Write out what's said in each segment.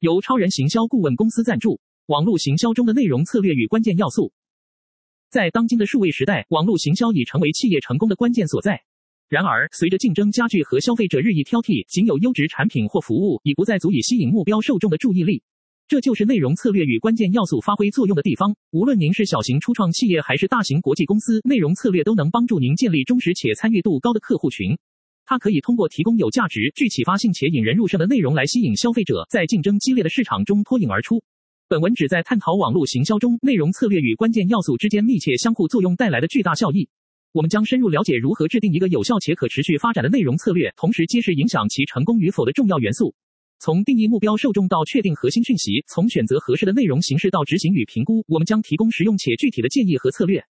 由超人行销顾问公司赞助。网络行销中的内容策略与关键要素。在当今的数位时代，网络行销已成为企业成功的关键所在。然而，随着竞争加剧和消费者日益挑剔，仅有优质产品或服务已不再足以吸引目标受众的注意力。这就是内容策略与关键要素发挥作用的地方。无论您是小型初创企业还是大型国际公司，内容策略都能帮助您建立忠实且参与度高的客户群。它可以通过提供有价值、具启发性且引人入胜的内容来吸引消费者，在竞争激烈的市场中脱颖而出。本文旨在探讨网络行销中内容策略与关键要素之间密切相互作用带来的巨大效益。我们将深入了解如何制定一个有效且可持续发展的内容策略，同时揭示影响其成功与否的重要元素。从定义目标受众到确定核心讯息，从选择合适的内容形式到执行与评估，我们将提供实用且具体的建议和策略。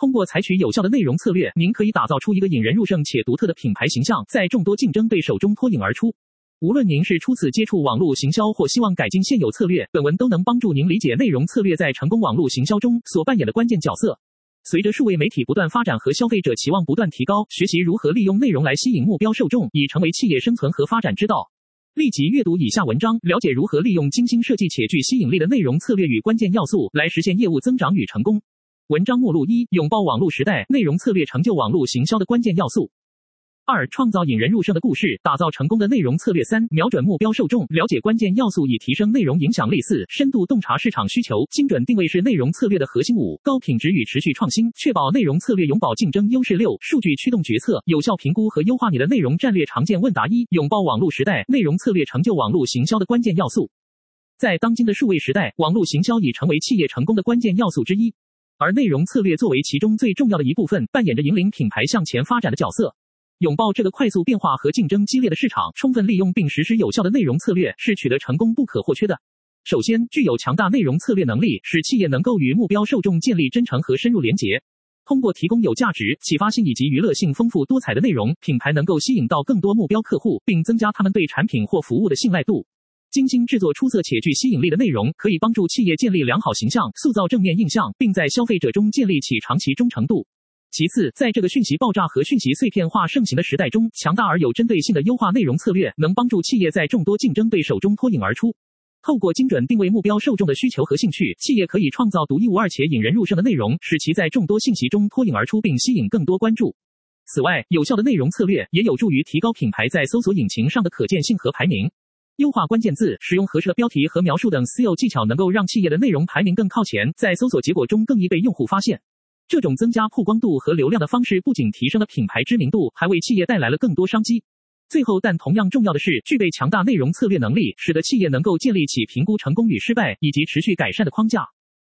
通过采取有效的内容策略，您可以打造出一个引人入胜且独特的品牌形象，在众多竞争对手中脱颖而出。无论您是初次接触网络行销或希望改进现有策略，本文都能帮助您理解内容策略在成功网络行销中所扮演的关键角色。随着数位媒体不断发展和消费者期望不断提高，学习如何利用内容来吸引目标受众已成为企业生存和发展之道。立即阅读以下文章，了解如何利用精心设计且具吸引力的内容策略与关键要素来实现业务增长与成功。文章目录一：拥抱网络时代，内容策略成就网络行销的关键要素。二、创造引人入胜的故事，打造成功的内容策略。三、瞄准目标受众，了解关键要素以提升内容影响力。四、深度洞察市场需求，精准定位是内容策略的核心。五、高品质与持续创新，确保内容策略永保竞争优势。六、数据驱动决策，有效评估和优化你的内容战略。常见问答一：拥抱网络时代，内容策略成就网络行销的关键要素。在当今的数位时代，网络行销已成为企业成功的关键要素之一。而内容策略作为其中最重要的一部分，扮演着引领品牌向前发展的角色。拥抱这个快速变化和竞争激烈的市场，充分利用并实施有效的内容策略，是取得成功不可或缺的。首先，具有强大内容策略能力，使企业能够与目标受众建立真诚和深入连结。通过提供有价值、启发性以及娱乐性丰富多彩的内容，品牌能够吸引到更多目标客户，并增加他们对产品或服务的信赖度。精心制作出色且具吸引力的内容，可以帮助企业建立良好形象，塑造正面印象，并在消费者中建立起长期忠诚度。其次，在这个讯息爆炸和讯息碎片化盛行的时代中，强大而有针对性的优化内容策略，能帮助企业在众多竞争对手中脱颖而出。透过精准定位目标受众的需求和兴趣，企业可以创造独一无二且引人入胜的内容，使其在众多信息中脱颖而出，并吸引更多关注。此外，有效的内容策略也有助于提高品牌在搜索引擎上的可见性和排名。优化关键字、使用合适的标题和描述等 SEO 技巧，能够让企业的内容排名更靠前，在搜索结果中更易被用户发现。这种增加曝光度和流量的方式，不仅提升了品牌知名度，还为企业带来了更多商机。最后，但同样重要的是，具备强大内容策略能力，使得企业能够建立起评估成功与失败以及持续改善的框架。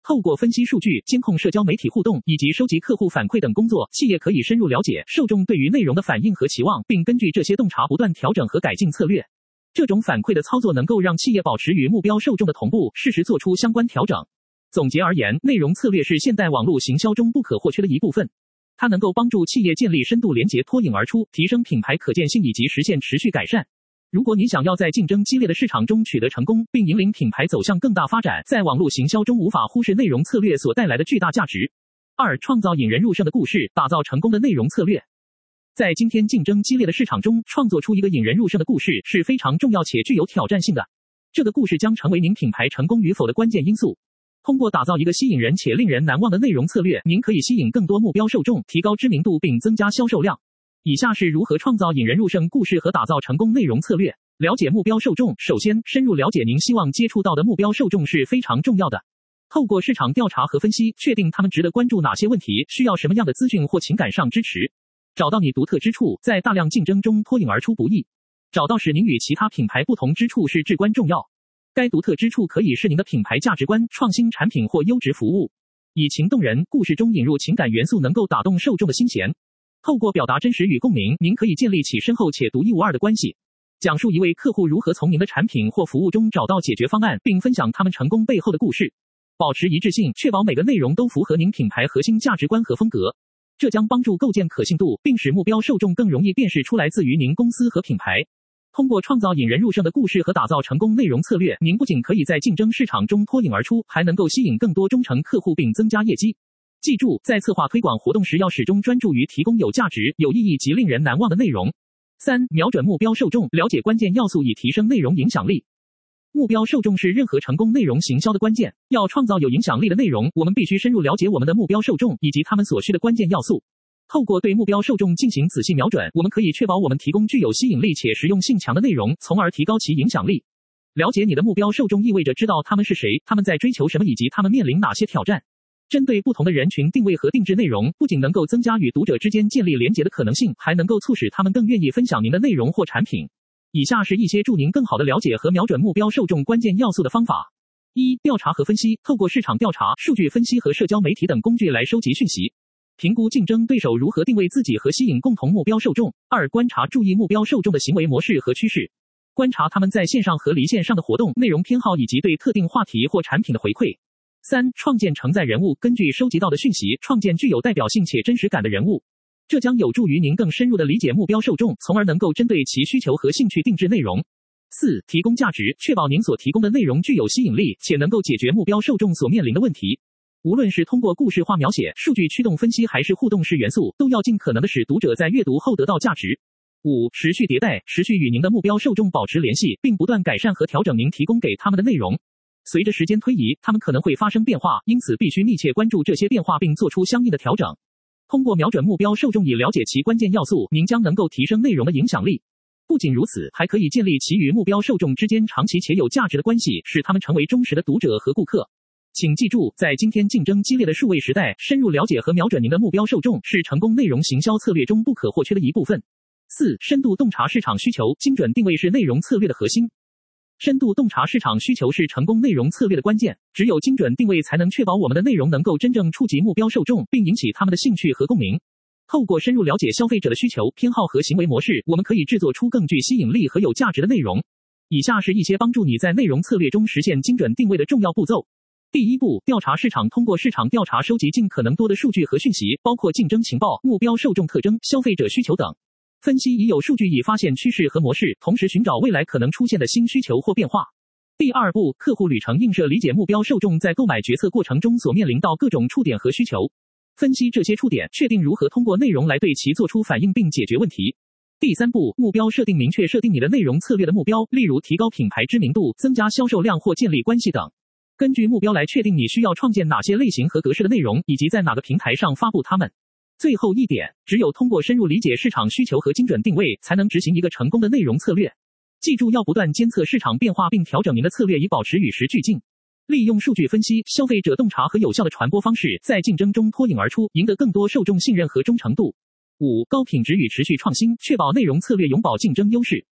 透过分析数据、监控社交媒体互动以及收集客户反馈等工作，企业可以深入了解受众对于内容的反应和期望，并根据这些洞察不断调整和改进策略。这种反馈的操作能够让企业保持与目标受众的同步，适时做出相关调整。总结而言，内容策略是现代网络行销中不可或缺的一部分。它能够帮助企业建立深度连接、脱颖而出，提升品牌可见性以及实现持续改善。如果你想要在竞争激烈的市场中取得成功，并引领品牌走向更大发展，在网络行销中无法忽视内容策略所带来的巨大价值。二、创造引人入胜的故事，打造成功的内容策略。在今天竞争激烈的市场中，创作出一个引人入胜的故事是非常重要且具有挑战性的。这个故事将成为您品牌成功与否的关键因素。通过打造一个吸引人且令人难忘的内容策略，您可以吸引更多目标受众，提高知名度并增加销售量。以下是如何创造引人入胜故事和打造成功内容策略。了解目标受众，首先，深入了解您希望接触到的目标受众是非常重要的。透过市场调查和分析，确定他们值得关注哪些问题，需要什么样的资讯或情感上支持。找到你独特之处，在大量竞争中脱颖而出不易。找到使您与其他品牌不同之处是至关重要。该独特之处可以是您的品牌价值观、创新产品或优质服务。以情动人，故事中引入情感元素，能够打动受众的心弦。透过表达真实与共鸣，您可以建立起深厚且独一无二的关系。讲述一位客户如何从您的产品或服务中找到解决方案，并分享他们成功背后的故事。保持一致性，确保每个内容都符合您品牌核心价值观和风格。这将帮助构建可信度，并使目标受众更容易辨识出来自于您公司和品牌。通过创造引人入胜的故事和打造成功内容策略，您不仅可以在竞争市场中脱颖而出，还能够吸引更多忠诚客户并增加业绩。记住，在策划推广活动时，要始终专注于提供有价值、有意义及令人难忘的内容。三、瞄准目标受众，了解关键要素以提升内容影响力。目标受众是任何成功内容行销的关键。要创造有影响力的内容，我们必须深入了解我们的目标受众以及他们所需的关键要素。透过对目标受众进行仔细瞄准，我们可以确保我们提供具有吸引力且实用性强的内容，从而提高其影响力。了解你的目标受众意味着知道他们是谁，他们在追求什么，以及他们面临哪些挑战。针对不同的人群定位和定制内容，不仅能够增加与读者之间建立连结的可能性，还能够促使他们更愿意分享您的内容或产品。以下是一些助您更好地了解和瞄准目标受众关键要素的方法：一、调查和分析，透过市场调查、数据分析和社交媒体等工具来收集讯息。评估竞争对手如何定位自己和吸引共同目标受众。二、观察注意目标受众的行为模式和趋势，观察他们在线上和离线上的活动、内容偏好以及对特定话题或产品的回馈。三、创建承载人物，根据收集到的讯息，创建具有代表性且真实感的人物，这将有助于您更深入地理解目标受众，从而能够针对其需求和兴趣定制内容。四、提供价值，确保您所提供的内容具有吸引力，且能够解决目标受众所面临的问题。无论是通过故事化描写、数据驱动分析，还是互动式元素，都要尽可能的使读者在阅读后得到价值。五、持续迭代，持续与您的目标受众保持联系，并不断改善和调整您提供给他们的内容。随着时间推移，他们可能会发生变化，因此必须密切关注这些变化，并做出相应的调整。通过瞄准目标受众以了解其关键要素，您将能够提升内容的影响力。不仅如此，还可以建立其与目标受众之间长期且有价值的关系，使他们成为忠实的读者和顾客。请记住，在今天竞争激烈的数位时代，深入了解和瞄准您的目标受众是成功内容行销策略中不可或缺的一部分。四、深度洞察市场需求，精准定位是内容策略的核心。深度洞察市场需求是成功内容策略的关键。只有精准定位，才能确保我们的内容能够真正触及目标受众，并引起他们的兴趣和共鸣。透过深入了解消费者的需求、偏好和行为模式，我们可以制作出更具吸引力和有价值的内容。以下是一些帮助你在内容策略中实现精准定位的重要步骤。第一步，调查市场，通过市场调查收集尽可能多的数据和讯息，包括竞争情报、目标受众特征、消费者需求等。分析已有数据以发现趋势和模式，同时寻找未来可能出现的新需求或变化。第二步，客户旅程映射，理解目标受众在购买决策过程中所面临到各种触点和需求，分析这些触点，确定如何通过内容来对其做出反应并解决问题。第三步，目标设定，明确设定你的内容策略的目标，例如提高品牌知名度、增加销售量或建立关系等。根据目标来确定你需要创建哪些类型和格式的内容，以及在哪个平台上发布它们。最后一点，只有通过深入理解市场需求和精准定位，才能执行一个成功的内容策略。记住，要不断监测市场变化，并调整您的策略，以保持与时俱进。利用数据分析、消费者洞察和有效的传播方式，在竞争中脱颖而出，赢得更多受众信任和忠诚度。五、高品质与持续创新，确保内容策略永保竞争优势。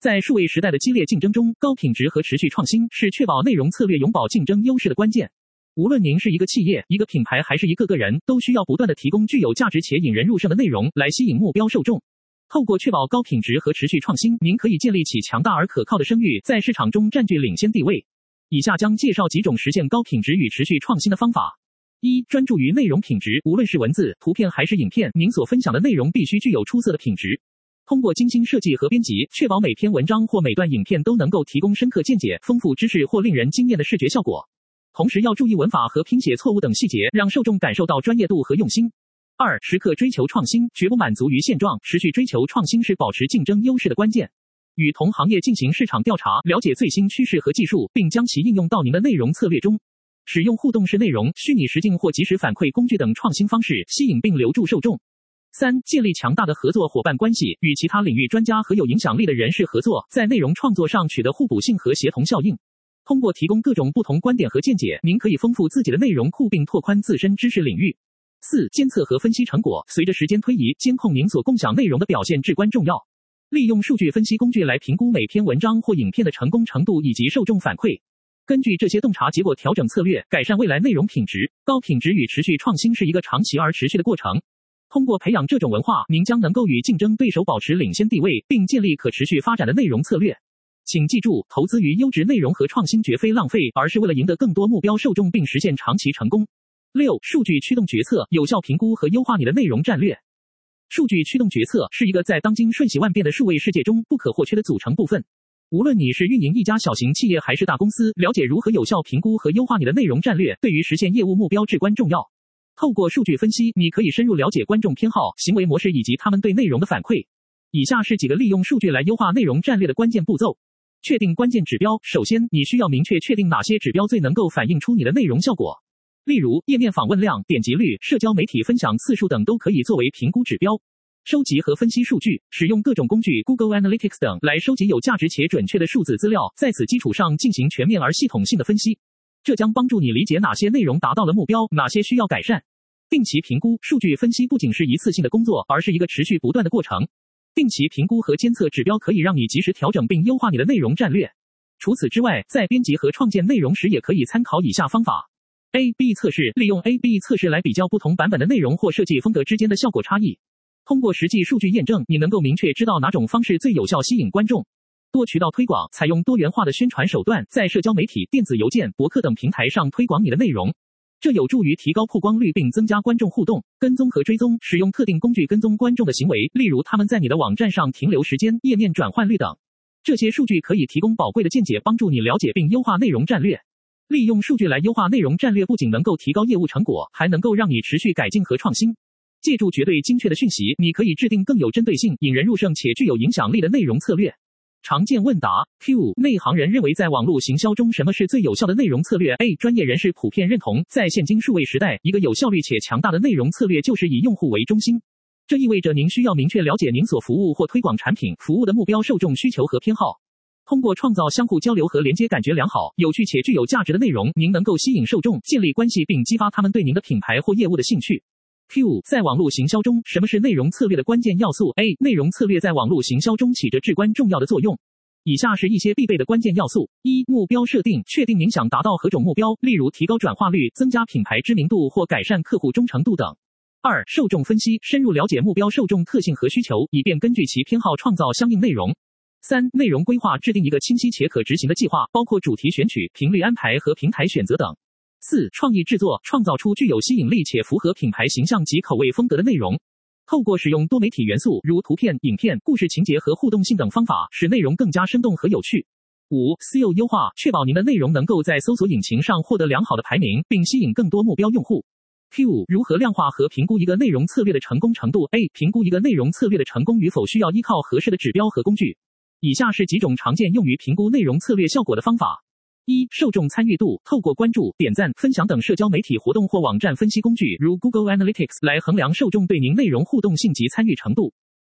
在数位时代的激烈竞争中，高品质和持续创新是确保内容策略永保竞争优势的关键。无论您是一个企业、一个品牌还是一个个人，都需要不断地提供具有价值且引人入胜的内容来吸引目标受众。透过确保高品质和持续创新，您可以建立起强大而可靠的声誉，在市场中占据领先地位。以下将介绍几种实现高品质与持续创新的方法：一、专注于内容品质，无论是文字、图片还是影片，您所分享的内容必须具有出色的品质。通过精心设计和编辑，确保每篇文章或每段影片都能够提供深刻见解、丰富知识或令人惊艳的视觉效果。同时要注意文法和拼写错误等细节，让受众感受到专业度和用心。二、时刻追求创新，绝不满足于现状，持续追求创新是保持竞争优势的关键。与同行业进行市场调查，了解最新趋势和技术，并将其应用到您的内容策略中。使用互动式内容、虚拟实境或即时反馈工具等创新方式，吸引并留住受众。三、建立强大的合作伙伴关系，与其他领域专家和有影响力的人士合作，在内容创作上取得互补性和协同效应。通过提供各种不同观点和见解，您可以丰富自己的内容库并拓宽自身知识领域。四、监测和分析成果，随着时间推移，监控您所共享内容的表现至关重要。利用数据分析工具来评估每篇文章或影片的成功程度以及受众反馈，根据这些洞察结果调整策略，改善未来内容品质。高品质与持续创新是一个长期而持续的过程。通过培养这种文化，您将能够与竞争对手保持领先地位，并建立可持续发展的内容策略。请记住，投资于优质内容和创新绝非浪费，而是为了赢得更多目标受众并实现长期成功。六、数据驱动决策，有效评估和优化你的内容战略。数据驱动决策是一个在当今瞬息万变的数位世界中不可或缺的组成部分。无论你是运营一家小型企业还是大公司，了解如何有效评估和优化你的内容战略，对于实现业务目标至关重要。透过数据分析，你可以深入了解观众偏好、行为模式以及他们对内容的反馈。以下是几个利用数据来优化内容战略的关键步骤：确定关键指标，首先你需要明确确定哪些指标最能够反映出你的内容效果。例如，页面访问量、点击率、社交媒体分享次数等都可以作为评估指标。收集和分析数据，使用各种工具，Google Analytics 等来收集有价值且准确的数字资料，在此基础上进行全面而系统性的分析。这将帮助你理解哪些内容达到了目标，哪些需要改善。定期评估，数据分析不仅是一次性的工作，而是一个持续不断的过程。定期评估和监测指标可以让你及时调整并优化你的内容战略。除此之外，在编辑和创建内容时，也可以参考以下方法。A/B 测试，利用 A/B 测试来比较不同版本的内容或设计风格之间的效果差异。通过实际数据验证，你能够明确知道哪种方式最有效吸引观众。多渠道推广，采用多元化的宣传手段，在社交媒体、电子邮件、博客等平台上推广你的内容，这有助于提高曝光率并增加观众互动。跟踪和追踪，使用特定工具跟踪观众的行为，例如他们在你的网站上停留时间、页面转换率等。这些数据可以提供宝贵的见解，帮助你了解并优化内容战略。利用数据来优化内容战略，不仅能够提高业务成果，还能够让你持续改进和创新。借助绝对精确的讯息，你可以制定更有针对性、引人入胜且具有影响力的内容策略。常见问答 Q，内行人认为在网络行销中什么是最有效的内容策略？A，专业人士普遍认同，在现今数位时代，一个有效率且强大的内容策略就是以用户为中心。这意味着您需要明确了解您所服务或推广产品服务的目标受众需求和偏好。通过创造相互交流和连接、感觉良好、有趣且具有价值的内容，您能够吸引受众，建立关系，并激发他们对您的品牌或业务的兴趣。Q，在网络行销中，什么是内容策略的关键要素？A，内容策略在网络行销中起着至关重要的作用。以下是一些必备的关键要素：一、目标设定，确定您想达到何种目标，例如提高转化率、增加品牌知名度或改善客户忠诚度等。二、受众分析，深入了解目标受众特性和需求，以便根据其偏好创造相应内容。三、内容规划，制定一个清晰且可执行的计划，包括主题选取、频率安排和平台选择等。四、创意制作，创造出具有吸引力且符合品牌形象及口味风格的内容，透过使用多媒体元素，如图片、影片、故事情节和互动性等方法，使内容更加生动和有趣。五、SEO 优化，确保您的内容能够在搜索引擎上获得良好的排名，并吸引更多目标用户。Q，如何量化和评估一个内容策略的成功程度？A，评估一个内容策略的成功与否需要依靠合适的指标和工具。以下是几种常见用于评估内容策略效果的方法：一、受众参与度，透过关注、点赞、分享等社交媒体活动或网站分析工具，如 Google Analytics 来衡量受众对您内容互动性及参与程度。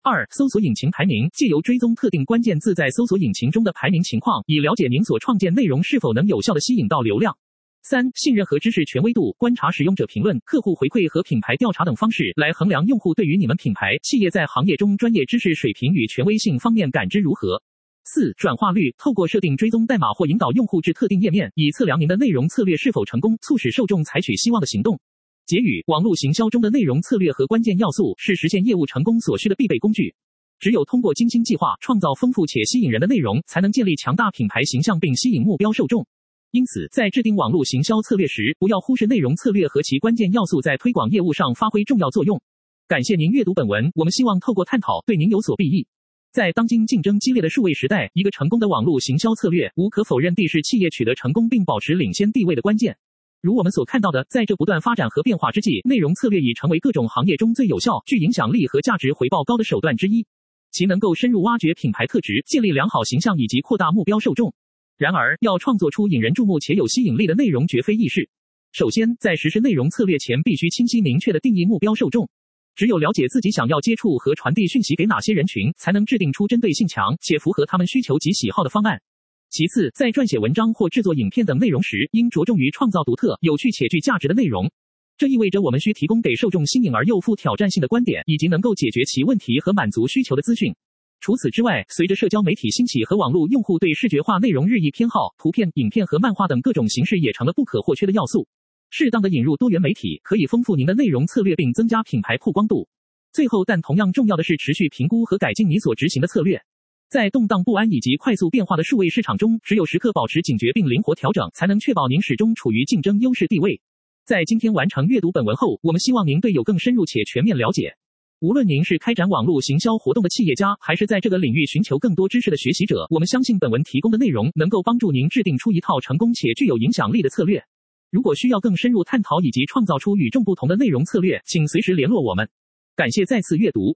二、搜索引擎排名，借由追踪特定关键字在搜索引擎中的排名情况，以了解您所创建内容是否能有效地吸引到流量。三、信任和知识权威度，观察使用者评论、客户回馈和品牌调查等方式来衡量用户对于你们品牌企业在行业中专业知识水平与权威性方面感知如何。四、转化率，透过设定追踪代码或引导用户至特定页面，以测量您的内容策略是否成功，促使受众采取希望的行动。结语：网络行销中的内容策略和关键要素是实现业务成功所需的必备工具。只有通过精心计划，创造丰富且吸引人的内容，才能建立强大品牌形象并吸引目标受众。因此，在制定网络行销策略时，不要忽视内容策略和其关键要素在推广业务上发挥重要作用。感谢您阅读本文，我们希望透过探讨对您有所裨益。在当今竞争激烈的数位时代，一个成功的网络行销策略无可否认地是企业取得成功并保持领先地位的关键。如我们所看到的，在这不断发展和变化之际，内容策略已成为各种行业中最有效、具影响力和价值回报高的手段之一。其能够深入挖掘品牌特质，建立良好形象以及扩大目标受众。然而，要创作出引人注目且有吸引力的内容绝非易事。首先，在实施内容策略前，必须清晰明确地定义目标受众。只有了解自己想要接触和传递讯息给哪些人群，才能制定出针对性强且符合他们需求及喜好的方案。其次，在撰写文章或制作影片等内容时，应着重于创造独特、有趣且具价值的内容。这意味着我们需提供给受众新颖而又富挑战性的观点，以及能够解决其问题和满足需求的资讯。除此之外，随着社交媒体兴起和网络用户对视觉化内容日益偏好，图片、影片和漫画等各种形式也成了不可或缺的要素。适当的引入多元媒体，可以丰富您的内容策略并增加品牌曝光度。最后，但同样重要的是持续评估和改进你所执行的策略。在动荡不安以及快速变化的数位市场中，只有时刻保持警觉并灵活调整，才能确保您始终处于竞争优势地位。在今天完成阅读本文后，我们希望您对有更深入且全面了解。无论您是开展网络行销活动的企业家，还是在这个领域寻求更多知识的学习者，我们相信本文提供的内容能够帮助您制定出一套成功且具有影响力的策略。如果需要更深入探讨以及创造出与众不同的内容策略，请随时联络我们。感谢再次阅读。